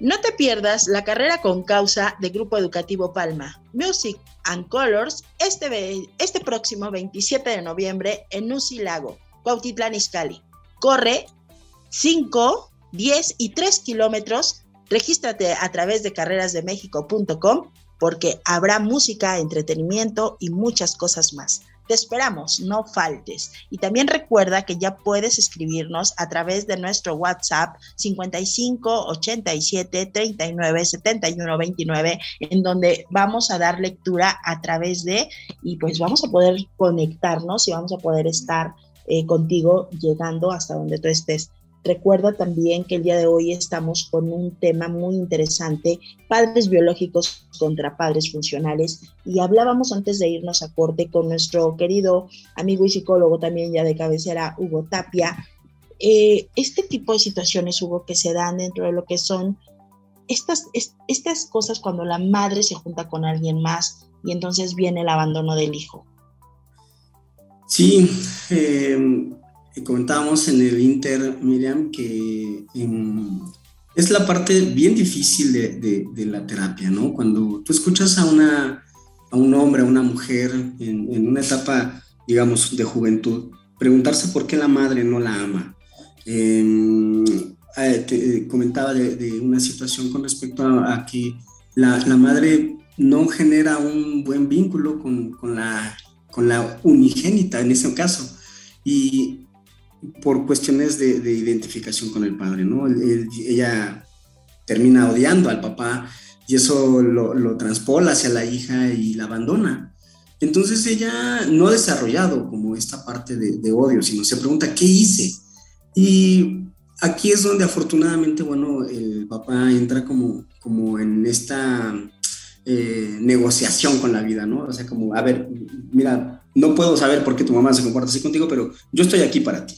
No te pierdas la carrera con causa de Grupo Educativo Palma, Music and Colors, este, este próximo 27 de noviembre en Lago, Cuautitlán Izcalli. Corre 5 10 y 3 kilómetros, regístrate a través de carrerasdemexico.com porque habrá música, entretenimiento y muchas cosas más. Te esperamos, no faltes. Y también recuerda que ya puedes escribirnos a través de nuestro WhatsApp 55 87 39 71 29, en donde vamos a dar lectura a través de, y pues vamos a poder conectarnos y vamos a poder estar eh, contigo llegando hasta donde tú estés. Recuerda también que el día de hoy estamos con un tema muy interesante, padres biológicos contra padres funcionales, y hablábamos antes de irnos a corte con nuestro querido amigo y psicólogo también ya de cabecera, Hugo Tapia. Eh, este tipo de situaciones, Hugo, que se dan dentro de lo que son estas, estas cosas cuando la madre se junta con alguien más y entonces viene el abandono del hijo. Sí, eh, comentábamos en el Inter, Miriam, que es la parte bien difícil de, la terapia, ¿no? Cuando tú escuchas a, una, a un hombre, a una mujer en, una etapa, digamos, de juventud, preguntarse por qué la madre no la ama. Em, eh, te comentaba de, una situación con respecto a, que la, madre no genera un buen vínculo con, con, la, con la unigénita en ese caso. Y por cuestiones de, identificación con el padre, ¿no? ella termina odiando al papá y eso lo, lo, transpola hacia la hija y la abandona. Entonces ella no ha desarrollado como esta parte de, odio, sino se pregunta, ¿qué hice? Y aquí es donde afortunadamente, bueno, el papá entra como, como en esta eh, negociación con la vida, ¿no? O sea, como, a ver, mira, no puedo saber por qué tu mamá se comporta así contigo, pero yo estoy aquí para ti.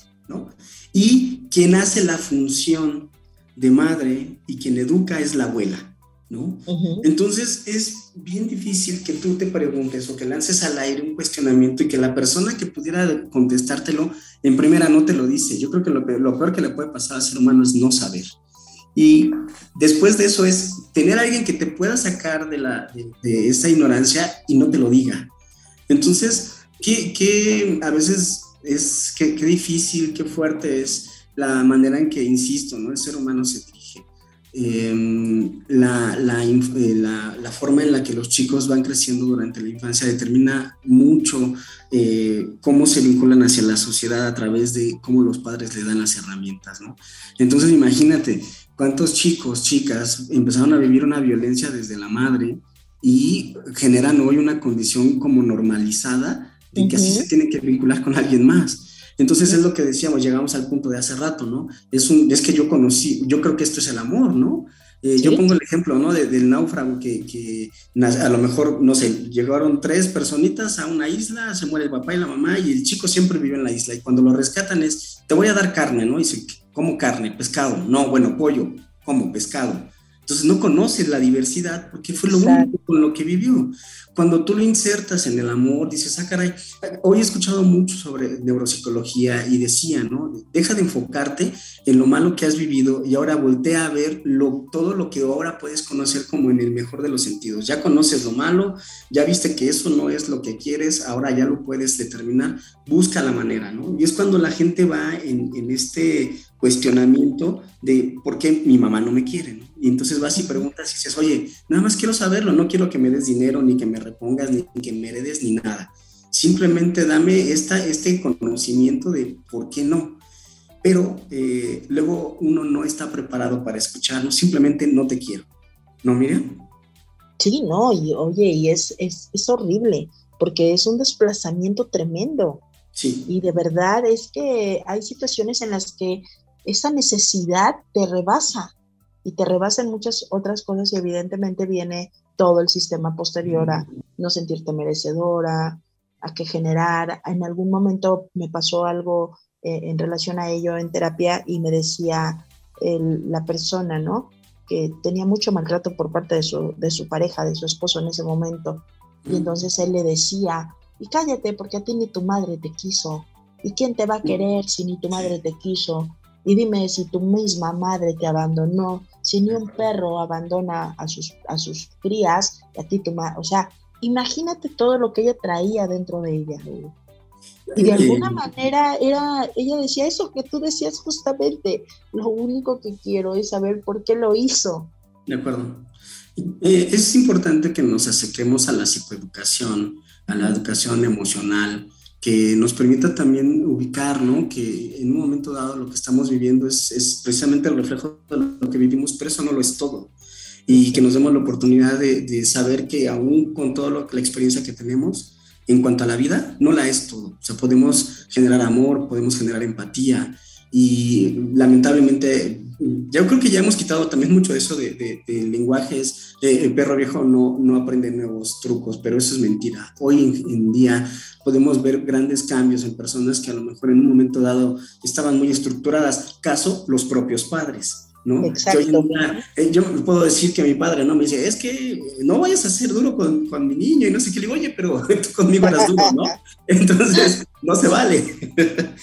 Y quien hace la función de madre y quien educa es la abuela, ¿no? Entonces es bien difícil que tú te preguntes o que lances al aire un cuestionamiento y que la persona que pudiera contestártelo en primera no te lo dice. Yo creo que lo, peor que le puede pasar al ser humano es no saber. Y después de eso es tener a alguien que te pueda sacar de, la, de, esa ignorancia y no te lo diga. Entonces, ¿qué, qué a veces es qué, difícil, qué fuerte es la manera en que, insisto, ¿no? el ser humano se dirige. Em, la, eh, la, la, forma en la que los chicos van creciendo durante la infancia determina mucho eh, cómo se vinculan hacia la sociedad a través de cómo los padres le dan las herramientas. ¿no? Entonces imagínate cuántos chicos, chicas empezaron a vivir una violencia desde la madre y generan hoy una condición como normalizada y que así se tiene que vincular con alguien más. Entonces es lo que decíamos, llegamos al punto de hace rato, ¿no? Es, un, es que yo conocí, yo creo que esto es el amor, ¿no? Eh, yo pongo el ejemplo, ¿no? del náufrago que, que, a lo mejor, no sé, llegaron tres personitas a una isla, se muere el papá y la mamá y el chico siempre vive en la isla y cuando lo rescatan es, te voy a dar carne, ¿no? Y dice, ¿cómo carne? Pescado. No, bueno, pollo. ¿Cómo? Pescado. Entonces no conoce la diversidad porque fue lo único con lo que vivió. Cuando tú lo insertas en el amor, dices, ah, caray, hoy he escuchado mucho sobre neuropsicología y decía, ¿no? Deja de enfocarte en lo malo que has vivido y ahora voltea a ver lo, todo lo que ahora puedes conocer como en el mejor de los sentidos. Ya conoces lo malo, ya viste que eso no es lo que quieres, ahora ya lo puedes determinar, busca la manera, ¿no? Y es cuando la gente va en, en este cuestionamiento de por qué mi mamá no me quiere. ¿no? Y entonces vas y preguntas y dices, oye, nada más quiero saberlo, no quiero que me des dinero, ni que me repongas, ni que me heredes, ni nada. Simplemente dame esta, este conocimiento de por qué no. Pero eh, luego uno no está preparado para escucharlo, simplemente no te quiero. ¿No, Miriam? Sí, no, y oye, y es, es, es horrible, porque es un desplazamiento tremendo. Sí. Y de verdad es que hay situaciones en las que esa necesidad te rebasa y te rebasa en muchas otras cosas y evidentemente viene todo el sistema posterior a no sentirte merecedora, a que generar, en algún momento me pasó algo eh, en relación a ello en terapia y me decía la persona, ¿no? Que tenía mucho maltrato por parte de su, de su pareja, de su esposo en ese momento. Y entonces él le decía, y cállate porque a ti ni tu madre te quiso. ¿Y quién te va a querer si ni tu madre te quiso? Y dime si tu misma madre te abandonó, si ni un perro abandona a sus, a sus crías, a ti tu madre, o sea, imagínate todo lo que ella traía dentro de ella. Y de alguna manera era, ella decía eso que tú decías justamente, lo único que quiero es saber por qué lo hizo. De acuerdo. Eh, es importante que nos acerquemos a la psicoeducación, a la educación emocional, que nos permita también ubicar, ¿no? Que en un momento dado lo que estamos viviendo es, es, precisamente el reflejo de lo que vivimos, pero eso no lo es todo. Y que nos demos la oportunidad de, de saber que aún con toda la experiencia que tenemos, en cuanto a la vida, no la es todo. O sea, podemos generar amor, podemos generar empatía y lamentablemente yo creo que ya hemos quitado también mucho eso de, de, de lenguajes. el perro viejo no, no aprende nuevos trucos, pero eso es mentira. Hoy en, día podemos ver grandes cambios en personas que a lo mejor en un momento dado estaban muy estructuradas. Caso, los propios padres. ¿No? Exacto. Eh, yo, puedo decir que mi padre no me dice, es que no vayas a ser duro con, con mi niño y no sé qué le digo, oye, pero tú conmigo eras duro, ¿no? Entonces, no se vale.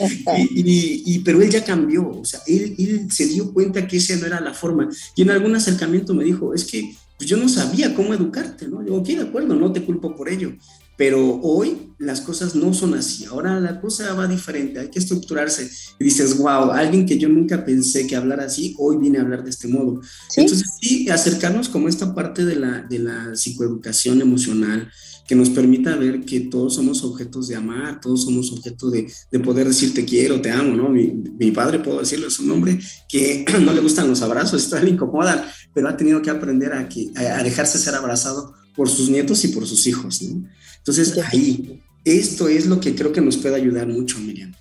y, y, pero él ya cambió, o sea, él, él, se dio cuenta que esa no era la forma. Y en algún acercamiento me dijo, es que pues yo no sabía cómo educarte, ¿no? Yo, ok, de acuerdo, no te culpo por ello, pero hoy las cosas no son así, ahora la cosa va diferente, hay que estructurarse. Y dices, wow, alguien que yo nunca pensé que hablara así, hoy viene a hablar de este modo. ¿Sí? Entonces, sí, acercarnos como esta parte de la, de la psicoeducación emocional, que nos permita ver que todos somos objetos de amar, todos somos objetos de, de poder decir te quiero, te amo, ¿no? Mi, mi, padre, puedo decirle, es un hombre que no le gustan los abrazos, está le incomodan, pero ha tenido que aprender a, que, a dejarse ser abrazado por sus nietos y por sus hijos, ¿no? Entonces, ahí, esto es lo que creo que nos puede ayudar mucho, Miriam.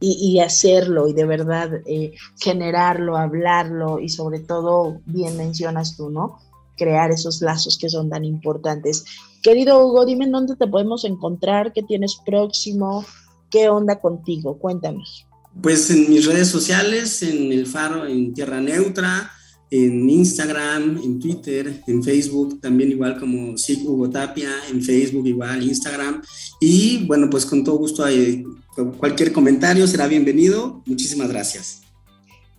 Y, y hacerlo y de verdad eh, generarlo, hablarlo y sobre todo, bien mencionas tú, ¿no? Crear esos lazos que son tan importantes. Querido Hugo, dime en dónde te podemos encontrar, qué tienes próximo, qué onda contigo, cuéntanos. Pues en mis redes sociales, en El Faro, en Tierra Neutra, en Instagram, en Twitter, en Facebook, también igual como SIC Hugo Tapia, en Facebook igual, Instagram. Y bueno, pues con todo gusto, eh, cualquier comentario será bienvenido. Muchísimas gracias.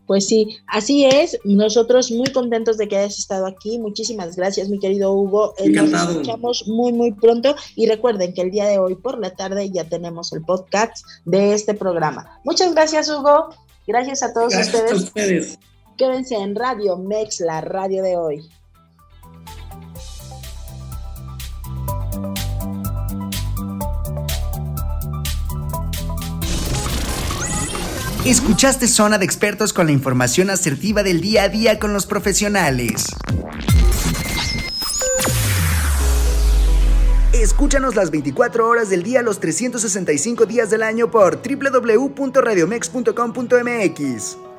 Pues sí, así es. Nosotros muy contentos de que hayas estado aquí. Muchísimas gracias, mi querido Hugo. Encantado. Nos escuchamos muy, muy pronto. Y recuerden que el día de hoy por la tarde ya tenemos el podcast de este programa. Muchas gracias, Hugo. Gracias a todos gracias ustedes. A ustedes. Quédense en Radio Mex, la radio de hoy. Escuchaste Zona de Expertos con la información asertiva del día a día con los profesionales. Escúchanos las 24 horas del día, los 365 días del año por www.radiomex.com.mx.